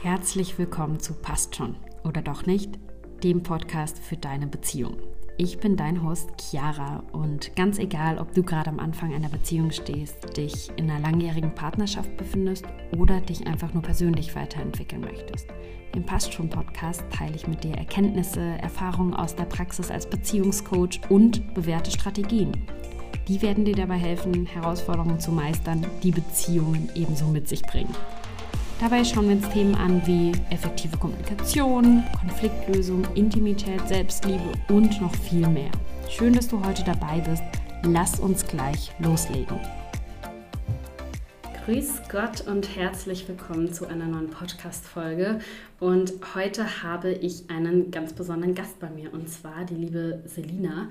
Herzlich willkommen zu Passt schon oder doch nicht, dem Podcast für deine Beziehung. Ich bin dein Host Chiara und ganz egal, ob du gerade am Anfang einer Beziehung stehst, dich in einer langjährigen Partnerschaft befindest oder dich einfach nur persönlich weiterentwickeln möchtest. Im Passt schon Podcast teile ich mit dir Erkenntnisse, Erfahrungen aus der Praxis als Beziehungscoach und bewährte Strategien. Die werden dir dabei helfen, Herausforderungen zu meistern, die Beziehungen ebenso mit sich bringen. Dabei schauen wir uns Themen an wie effektive Kommunikation, Konfliktlösung, Intimität, Selbstliebe und noch viel mehr. Schön, dass du heute dabei bist. Lass uns gleich loslegen. Grüß Gott und herzlich willkommen zu einer neuen Podcast-Folge. Und heute habe ich einen ganz besonderen Gast bei mir und zwar die liebe Selina.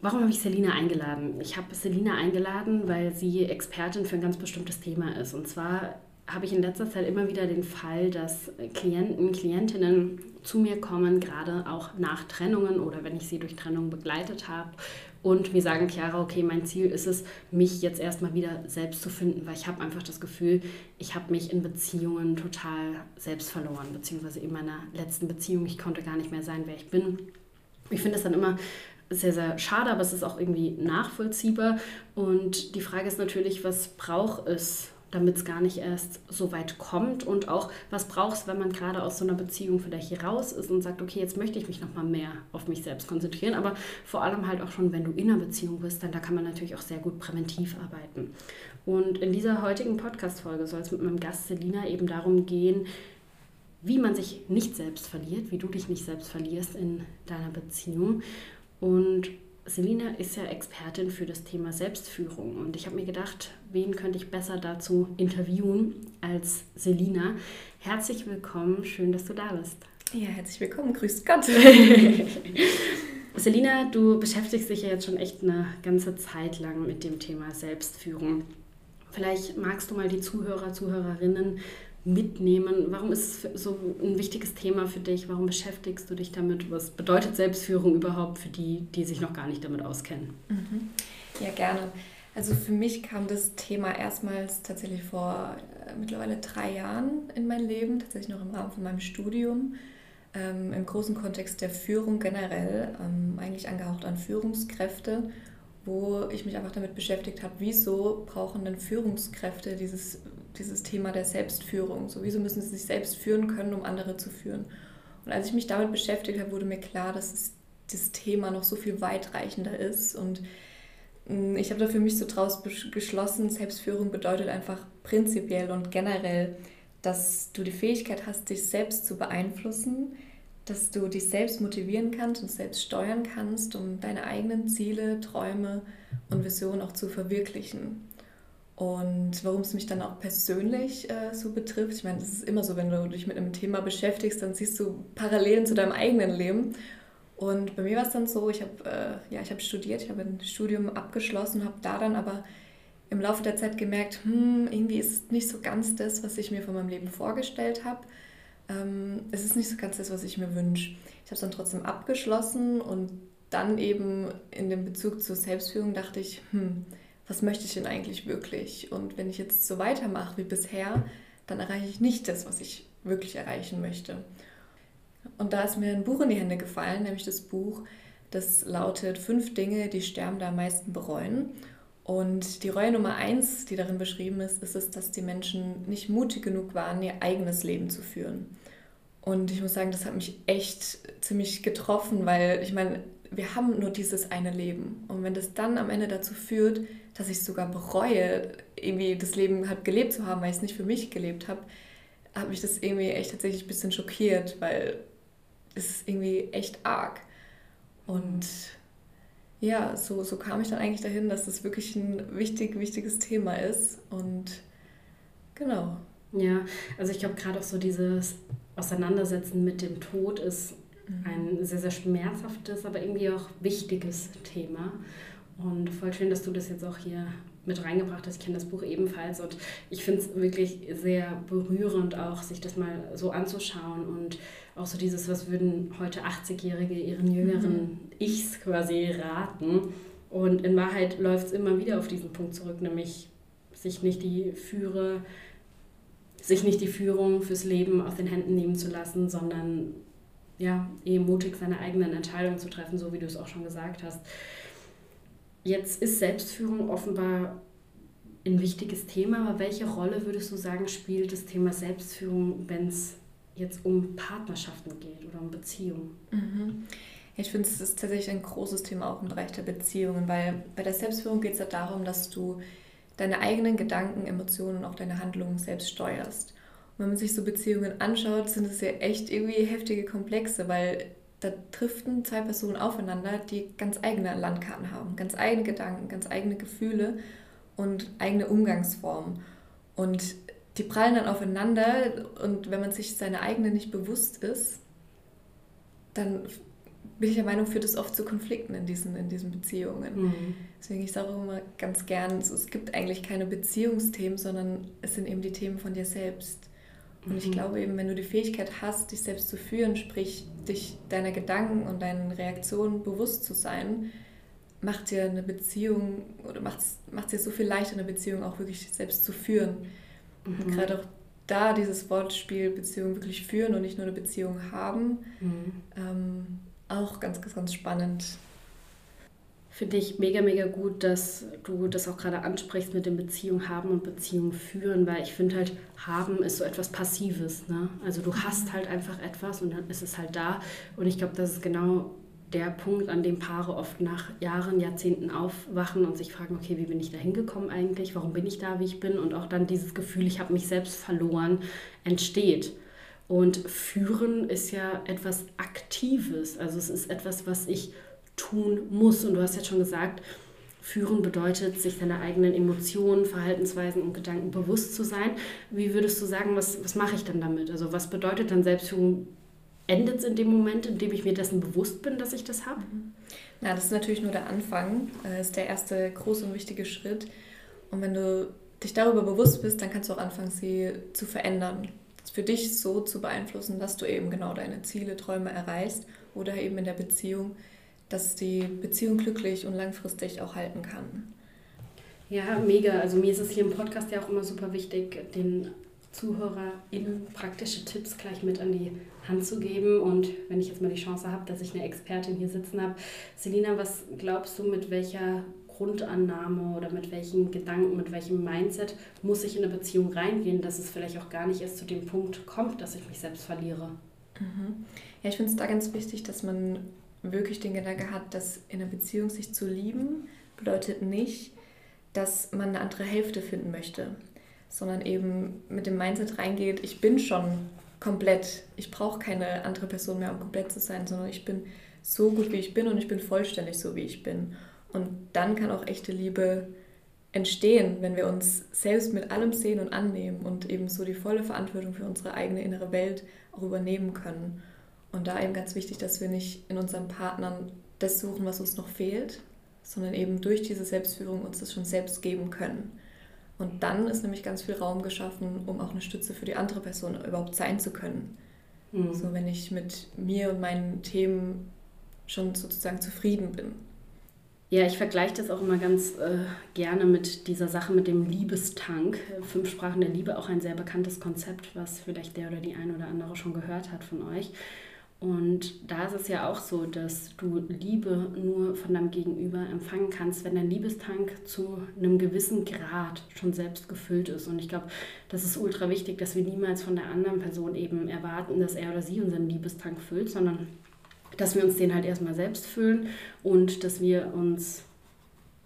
Warum habe ich Selina eingeladen? Ich habe Selina eingeladen, weil sie Expertin für ein ganz bestimmtes Thema ist. Und zwar habe ich in letzter Zeit immer wieder den Fall, dass Klienten, Klientinnen zu mir kommen, gerade auch nach Trennungen oder wenn ich sie durch Trennung begleitet habe und mir sagen, Chiara, okay, mein Ziel ist es, mich jetzt erstmal wieder selbst zu finden, weil ich habe einfach das Gefühl, ich habe mich in Beziehungen total selbst verloren, beziehungsweise in meiner letzten Beziehung, ich konnte gar nicht mehr sein, wer ich bin. Ich finde es dann immer sehr, sehr schade, aber es ist auch irgendwie nachvollziehbar. Und die Frage ist natürlich, was braucht es, damit es gar nicht erst so weit kommt. Und auch, was brauchst, wenn man gerade aus so einer Beziehung vielleicht hier raus ist und sagt, okay, jetzt möchte ich mich nochmal mehr auf mich selbst konzentrieren, aber vor allem halt auch schon, wenn du in einer Beziehung bist, dann da kann man natürlich auch sehr gut präventiv arbeiten. Und in dieser heutigen Podcast-Folge soll es mit meinem Gast Selina eben darum gehen, wie man sich nicht selbst verliert, wie du dich nicht selbst verlierst in deiner Beziehung. Und Selina ist ja Expertin für das Thema Selbstführung und ich habe mir gedacht, wen könnte ich besser dazu interviewen als Selina. Herzlich willkommen, schön, dass du da bist. Ja, herzlich willkommen, grüß Gott. Selina, du beschäftigst dich ja jetzt schon echt eine ganze Zeit lang mit dem Thema Selbstführung. Vielleicht magst du mal die Zuhörer, Zuhörerinnen mitnehmen? Warum ist es so ein wichtiges Thema für dich? Warum beschäftigst du dich damit? Was bedeutet Selbstführung überhaupt für die, die sich noch gar nicht damit auskennen? Mhm. Ja, gerne. Also für mich kam das Thema erstmals tatsächlich vor äh, mittlerweile drei Jahren in mein Leben, tatsächlich noch im Rahmen von meinem Studium, ähm, im großen Kontext der Führung generell, ähm, eigentlich angehaucht an Führungskräfte, wo ich mich einfach damit beschäftigt habe, wieso brauchen denn Führungskräfte dieses dieses Thema der Selbstführung. Sowieso müssen sie sich selbst führen können, um andere zu führen. Und als ich mich damit beschäftigt habe, wurde mir klar, dass es, das Thema noch so viel weitreichender ist. Und mm, ich habe da für mich so draus geschlossen, Selbstführung bedeutet einfach prinzipiell und generell, dass du die Fähigkeit hast, dich selbst zu beeinflussen, dass du dich selbst motivieren kannst und selbst steuern kannst, um deine eigenen Ziele, Träume und Visionen auch zu verwirklichen. Und warum es mich dann auch persönlich äh, so betrifft, ich meine, es ist immer so, wenn du dich mit einem Thema beschäftigst, dann siehst du Parallelen zu deinem eigenen Leben. Und bei mir war es dann so, ich habe äh, ja, hab studiert, ich habe ein Studium abgeschlossen, habe da dann aber im Laufe der Zeit gemerkt, hm, irgendwie ist es nicht so ganz das, was ich mir von meinem Leben vorgestellt habe. Ähm, es ist nicht so ganz das, was ich mir wünsche. Ich habe es dann trotzdem abgeschlossen und dann eben in dem Bezug zur Selbstführung dachte ich, hm, was möchte ich denn eigentlich wirklich? Und wenn ich jetzt so weitermache wie bisher, dann erreiche ich nicht das, was ich wirklich erreichen möchte. Und da ist mir ein Buch in die Hände gefallen, nämlich das Buch, das lautet Fünf Dinge, die Sterbende am meisten bereuen. Und die Reue Nummer eins, die darin beschrieben ist, ist es, dass die Menschen nicht mutig genug waren, ihr eigenes Leben zu führen. Und ich muss sagen, das hat mich echt ziemlich getroffen, weil ich meine, wir haben nur dieses eine Leben. Und wenn das dann am Ende dazu führt, dass ich sogar bereue, irgendwie das Leben halt gelebt zu haben, weil ich es nicht für mich gelebt habe, hat mich das irgendwie echt tatsächlich ein bisschen schockiert, weil es ist irgendwie echt arg. Und ja, so, so kam ich dann eigentlich dahin, dass das wirklich ein wichtig, wichtiges Thema ist. Und genau. Ja, also ich glaube gerade auch so dieses Auseinandersetzen mit dem Tod ist mhm. ein sehr, sehr schmerzhaftes, aber irgendwie auch wichtiges Thema. Und voll schön, dass du das jetzt auch hier mit reingebracht hast. Ich kenne das Buch ebenfalls und ich finde es wirklich sehr berührend, auch sich das mal so anzuschauen und auch so dieses, was würden heute 80-Jährige ihren jüngeren mhm. Ichs quasi raten. Und in Wahrheit läuft es immer wieder auf diesen Punkt zurück, nämlich sich nicht die Führe sich nicht die Führung fürs Leben aus den Händen nehmen zu lassen, sondern ja, eben mutig seine eigenen Entscheidungen zu treffen, so wie du es auch schon gesagt hast. Jetzt ist Selbstführung offenbar ein wichtiges Thema, aber welche Rolle würdest du sagen, spielt das Thema Selbstführung, wenn es jetzt um Partnerschaften geht oder um Beziehungen? Mhm. Ich finde, es ist tatsächlich ein großes Thema auch im Bereich der Beziehungen, weil bei der Selbstführung geht es ja darum, dass du deine eigenen Gedanken, Emotionen und auch deine Handlungen selbst steuerst. Und wenn man sich so Beziehungen anschaut, sind es ja echt irgendwie heftige Komplexe, weil da driften zwei Personen aufeinander, die ganz eigene Landkarten haben, ganz eigene Gedanken, ganz eigene Gefühle und eigene Umgangsformen. Und die prallen dann aufeinander und wenn man sich seine eigene nicht bewusst ist, dann bin ich der Meinung, führt es oft zu Konflikten in diesen, in diesen Beziehungen. Mhm. Deswegen ich sage auch immer ganz gern, es gibt eigentlich keine Beziehungsthemen, sondern es sind eben die Themen von dir selbst. Und mhm. ich glaube eben, wenn du die Fähigkeit hast, dich selbst zu führen, sprich dich deiner Gedanken und deinen Reaktionen bewusst zu sein, macht dir eine Beziehung oder macht es dir so viel leichter, eine Beziehung auch wirklich selbst zu führen. Mhm. Und gerade auch da dieses Wortspiel Beziehung wirklich führen und nicht nur eine Beziehung haben, mhm. ähm, auch ganz, ganz, ganz spannend. Finde ich mega, mega gut, dass du das auch gerade ansprichst mit dem Beziehung haben und Beziehung führen, weil ich finde halt, haben ist so etwas Passives. Ne? Also du hast mhm. halt einfach etwas und dann ist es halt da. Und ich glaube, das ist genau der Punkt, an dem Paare oft nach Jahren, Jahrzehnten aufwachen und sich fragen, okay, wie bin ich da hingekommen eigentlich? Warum bin ich da, wie ich bin? Und auch dann dieses Gefühl, ich habe mich selbst verloren, entsteht. Und führen ist ja etwas Aktives. Also es ist etwas, was ich tun muss. Und du hast jetzt schon gesagt, führen bedeutet, sich seiner eigenen Emotionen, Verhaltensweisen und Gedanken bewusst zu sein. Wie würdest du sagen, was, was mache ich dann damit? Also was bedeutet dann Selbstführung? Endet es in dem Moment, in dem ich mir dessen bewusst bin, dass ich das habe? Mhm. Na, das ist natürlich nur der Anfang. Das äh, ist der erste große und wichtige Schritt. Und wenn du dich darüber bewusst bist, dann kannst du auch anfangen, sie zu verändern für dich so zu beeinflussen, dass du eben genau deine Ziele, Träume erreichst oder eben in der Beziehung, dass die Beziehung glücklich und langfristig auch halten kann. Ja, mega. Also mir ist es hier im Podcast ja auch immer super wichtig, den ZuhörerInnen praktische Tipps gleich mit an die Hand zu geben. Und wenn ich jetzt mal die Chance habe, dass ich eine Expertin hier sitzen habe, Selina, was glaubst du, mit welcher Grundannahme oder mit welchen Gedanken, mit welchem Mindset muss ich in eine Beziehung reingehen, dass es vielleicht auch gar nicht erst zu dem Punkt kommt, dass ich mich selbst verliere. Mhm. Ja, ich finde es da ganz wichtig, dass man wirklich den Gedanke hat, dass in einer Beziehung sich zu lieben bedeutet nicht, dass man eine andere Hälfte finden möchte, sondern eben mit dem Mindset reingeht, ich bin schon komplett, ich brauche keine andere Person mehr, um komplett zu sein, sondern ich bin so gut, wie ich bin und ich bin vollständig so, wie ich bin. Und dann kann auch echte Liebe entstehen, wenn wir uns selbst mit allem sehen und annehmen und eben so die volle Verantwortung für unsere eigene innere Welt auch übernehmen können. Und da eben ganz wichtig, dass wir nicht in unseren Partnern das suchen, was uns noch fehlt, sondern eben durch diese Selbstführung uns das schon selbst geben können. Und dann ist nämlich ganz viel Raum geschaffen, um auch eine Stütze für die andere Person überhaupt sein zu können. Mhm. So, wenn ich mit mir und meinen Themen schon sozusagen zufrieden bin. Ja, ich vergleiche das auch immer ganz äh, gerne mit dieser Sache mit dem Liebestank. Fünf Sprachen der Liebe, auch ein sehr bekanntes Konzept, was vielleicht der oder die eine oder andere schon gehört hat von euch. Und da ist es ja auch so, dass du Liebe nur von deinem Gegenüber empfangen kannst, wenn dein Liebestank zu einem gewissen Grad schon selbst gefüllt ist. Und ich glaube, das ist ultra wichtig, dass wir niemals von der anderen Person eben erwarten, dass er oder sie unseren Liebestank füllt, sondern dass wir uns den halt erstmal selbst füllen und dass wir uns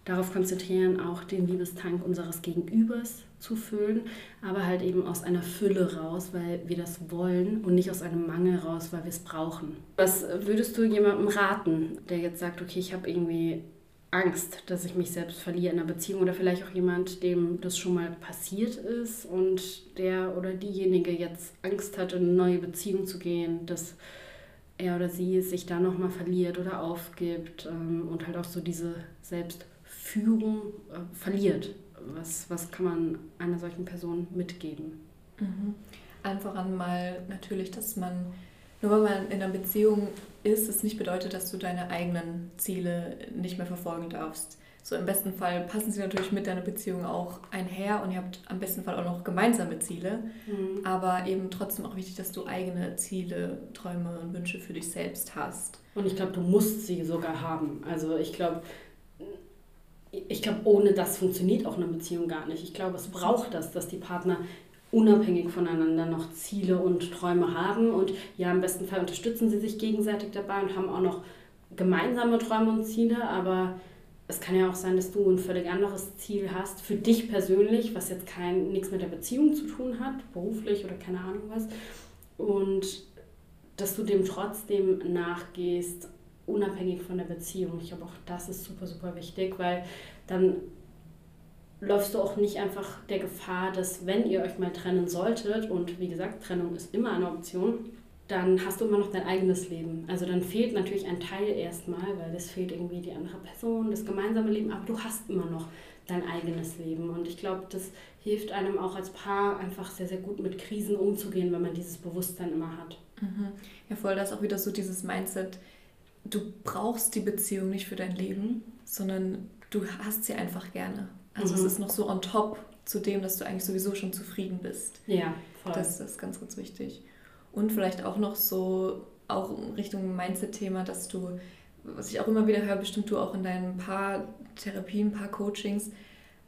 darauf konzentrieren, auch den Liebestank unseres Gegenübers zu füllen, aber halt eben aus einer Fülle raus, weil wir das wollen und nicht aus einem Mangel raus, weil wir es brauchen. Was würdest du jemandem raten, der jetzt sagt, okay, ich habe irgendwie Angst, dass ich mich selbst verliere in einer Beziehung oder vielleicht auch jemand, dem das schon mal passiert ist und der oder diejenige jetzt Angst hat, in eine neue Beziehung zu gehen, dass er oder sie sich da nochmal verliert oder aufgibt ähm, und halt auch so diese Selbstführung äh, verliert. Was, was kann man einer solchen Person mitgeben? Mhm. Allen voran mal natürlich, dass man nur weil man in einer Beziehung ist, es nicht bedeutet, dass du deine eigenen Ziele nicht mehr verfolgen darfst. So im besten Fall passen sie natürlich mit deiner Beziehung auch einher und ihr habt am besten Fall auch noch gemeinsame Ziele. Mhm. Aber eben trotzdem auch wichtig, dass du eigene Ziele, Träume und Wünsche für dich selbst hast. Und ich glaube, du musst sie sogar haben. Also ich glaube, ich glaube, ohne das funktioniert auch eine Beziehung gar nicht. Ich glaube, es braucht das, dass die Partner unabhängig voneinander noch Ziele und Träume haben. Und ja, im besten Fall unterstützen sie sich gegenseitig dabei und haben auch noch gemeinsame Träume und Ziele. Aber es kann ja auch sein, dass du ein völlig anderes Ziel hast für dich persönlich, was jetzt kein nichts mit der Beziehung zu tun hat, beruflich oder keine Ahnung was. Und dass du dem trotzdem nachgehst, unabhängig von der Beziehung. Ich glaube, auch das ist super, super wichtig, weil dann läufst du auch nicht einfach der Gefahr, dass wenn ihr euch mal trennen solltet, und wie gesagt, Trennung ist immer eine Option, dann hast du immer noch dein eigenes Leben. Also dann fehlt natürlich ein Teil erstmal, weil es fehlt irgendwie die andere Person, das gemeinsame Leben, aber du hast immer noch dein eigenes Leben. Und ich glaube, das hilft einem auch als Paar einfach sehr, sehr gut mit Krisen umzugehen, wenn man dieses Bewusstsein immer hat. Mhm. Ja, voll, das ist auch wieder so dieses Mindset, du brauchst die Beziehung nicht für dein Leben, sondern du hast sie einfach gerne. Also mhm. es ist noch so on top zu dem, dass du eigentlich sowieso schon zufrieden bist. Ja, voll. Das, das ist ganz, ganz wichtig. Und vielleicht auch noch so, auch Richtung Mindset-Thema, dass du, was ich auch immer wieder höre, bestimmt du auch in deinen paar Therapien, paar Coachings,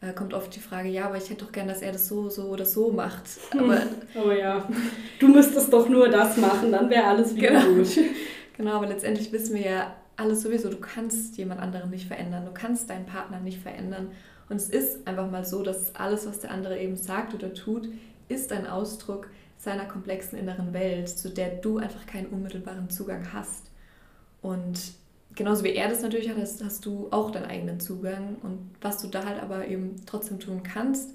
äh, kommt oft die Frage, ja, aber ich hätte doch gern, dass er das so, so oder so macht. Aber, oh ja, du müsstest doch nur das machen, dann wäre alles wieder genau. gut. Genau, aber letztendlich wissen wir ja alles sowieso, du kannst jemand anderen nicht verändern, du kannst deinen Partner nicht verändern. Und es ist einfach mal so, dass alles, was der andere eben sagt oder tut, ist ein Ausdruck seiner komplexen inneren Welt, zu der du einfach keinen unmittelbaren Zugang hast. Und genauso wie er das natürlich hat, hast, hast du auch deinen eigenen Zugang. Und was du da halt aber eben trotzdem tun kannst,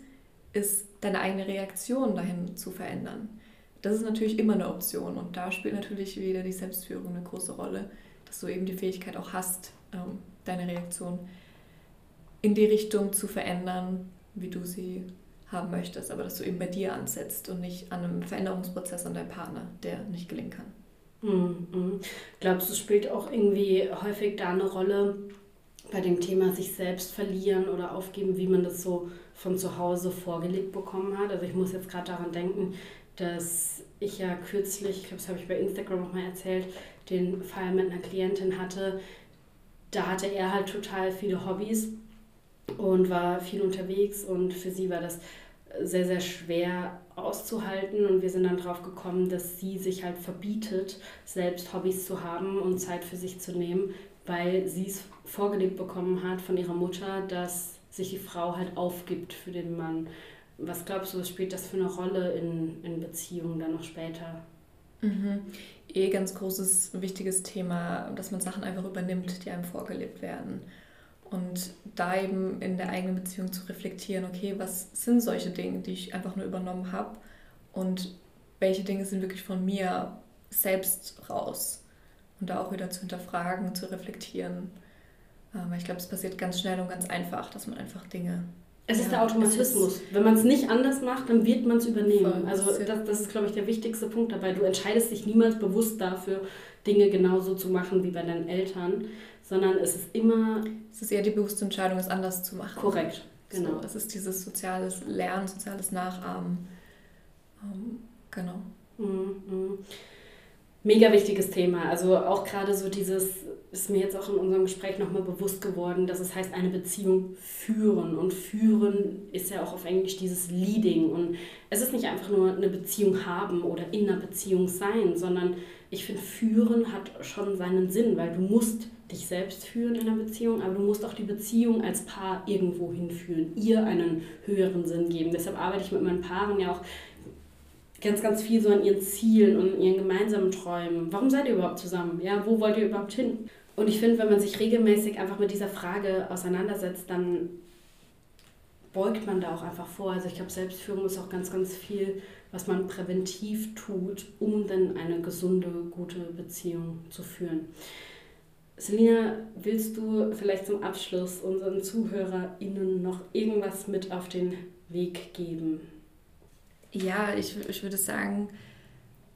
ist deine eigene Reaktion dahin zu verändern. Das ist natürlich immer eine Option und da spielt natürlich wieder die Selbstführung eine große Rolle, dass du eben die Fähigkeit auch hast, ähm, deine Reaktion in die Richtung zu verändern, wie du sie haben möchtest, aber dass du eben bei dir ansetzt und nicht an einem Veränderungsprozess an deinem Partner, der nicht gelingen kann. Mhm. Glaubst du, spielt auch irgendwie häufig da eine Rolle bei dem Thema sich selbst verlieren oder aufgeben, wie man das so von zu Hause vorgelegt bekommen hat? Also ich muss jetzt gerade daran denken, dass ich ja kürzlich, ich glaube, das habe ich bei Instagram auch mal erzählt, den Fall mit einer Klientin hatte. Da hatte er halt total viele Hobbys und war viel unterwegs und für sie war das sehr, sehr schwer auszuhalten und wir sind dann drauf gekommen, dass sie sich halt verbietet, selbst Hobbys zu haben und Zeit für sich zu nehmen, weil sie es vorgelebt bekommen hat von ihrer Mutter, dass sich die Frau halt aufgibt für den Mann. Was glaubst du, was spielt das für eine Rolle in, in Beziehungen dann noch später? Mhm. Eh ganz großes, wichtiges Thema, dass man Sachen einfach übernimmt, die einem vorgelebt werden. Und da eben in der eigenen Beziehung zu reflektieren, okay, was sind solche Dinge, die ich einfach nur übernommen habe und welche Dinge sind wirklich von mir selbst raus. Und da auch wieder zu hinterfragen, zu reflektieren. Aber ich glaube, es passiert ganz schnell und ganz einfach, dass man einfach Dinge. Es ja, ist der Automatismus. Ist Wenn man es nicht anders macht, dann wird man es übernehmen. Also das, das ist, glaube ich, der wichtigste Punkt dabei. Du entscheidest dich niemals bewusst dafür, Dinge genauso zu machen wie bei deinen Eltern, sondern es ist immer... Es ist eher die bewusste Entscheidung, es anders zu machen. Korrekt, genau. So, es ist dieses soziales Lernen, soziales Nachahmen. Um, genau. Mhm, mhm. Mega wichtiges Thema. Also auch gerade so dieses, ist mir jetzt auch in unserem Gespräch nochmal bewusst geworden, dass es heißt, eine Beziehung führen. Und führen ist ja auch auf Englisch dieses Leading. Und es ist nicht einfach nur eine Beziehung haben oder in einer Beziehung sein, sondern ich finde, führen hat schon seinen Sinn, weil du musst dich selbst führen in einer Beziehung, aber du musst auch die Beziehung als Paar irgendwo hinführen, ihr einen höheren Sinn geben. Deshalb arbeite ich mit meinen Paaren ja auch ganz, ganz viel so an ihren Zielen und ihren gemeinsamen Träumen. Warum seid ihr überhaupt zusammen? Ja, wo wollt ihr überhaupt hin? Und ich finde, wenn man sich regelmäßig einfach mit dieser Frage auseinandersetzt, dann beugt man da auch einfach vor. Also ich glaube, Selbstführung ist auch ganz, ganz viel, was man präventiv tut, um dann eine gesunde, gute Beziehung zu führen. Selina, willst du vielleicht zum Abschluss unseren ZuhörerInnen noch irgendwas mit auf den Weg geben? Ja, ich, ich würde sagen,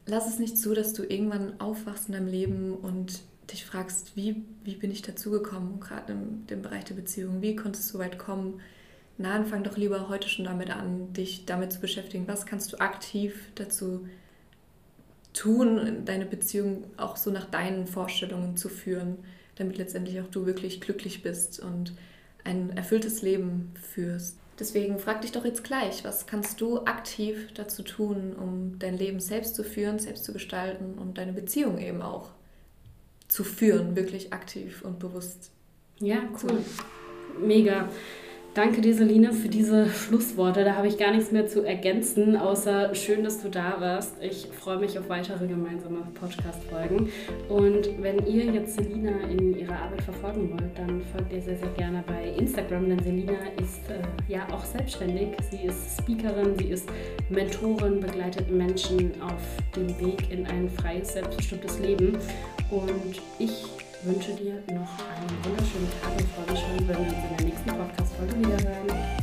lass es nicht zu, dass du irgendwann aufwachst in deinem Leben und dich fragst, wie, wie bin ich dazugekommen, gerade im dem Bereich der Beziehung, wie konnte es so weit kommen? Na, fang doch lieber heute schon damit an, dich damit zu beschäftigen. Was kannst du aktiv dazu tun, deine Beziehung auch so nach deinen Vorstellungen zu führen, damit letztendlich auch du wirklich glücklich bist und ein erfülltes Leben führst. Deswegen frag dich doch jetzt gleich, was kannst du aktiv dazu tun, um dein Leben selbst zu führen, selbst zu gestalten und deine Beziehung eben auch zu führen, wirklich aktiv und bewusst. Ja, cool. Mega. Danke dir, Selina, für diese Schlussworte. Da habe ich gar nichts mehr zu ergänzen, außer schön, dass du da warst. Ich freue mich auf weitere gemeinsame Podcast-Folgen. Und wenn ihr jetzt Selina in ihrer Arbeit verfolgen wollt, dann folgt ihr sehr, sehr gerne bei Instagram, denn Selina ist äh, ja auch selbstständig. Sie ist Speakerin, sie ist Mentorin, begleitet Menschen auf dem Weg in ein freies, selbstbestimmtes Leben. Und ich wünsche dir noch einen wunderschönen Tag und freue mich schon, wenn wir uns in der nächsten Podcast-Folge wiederhören.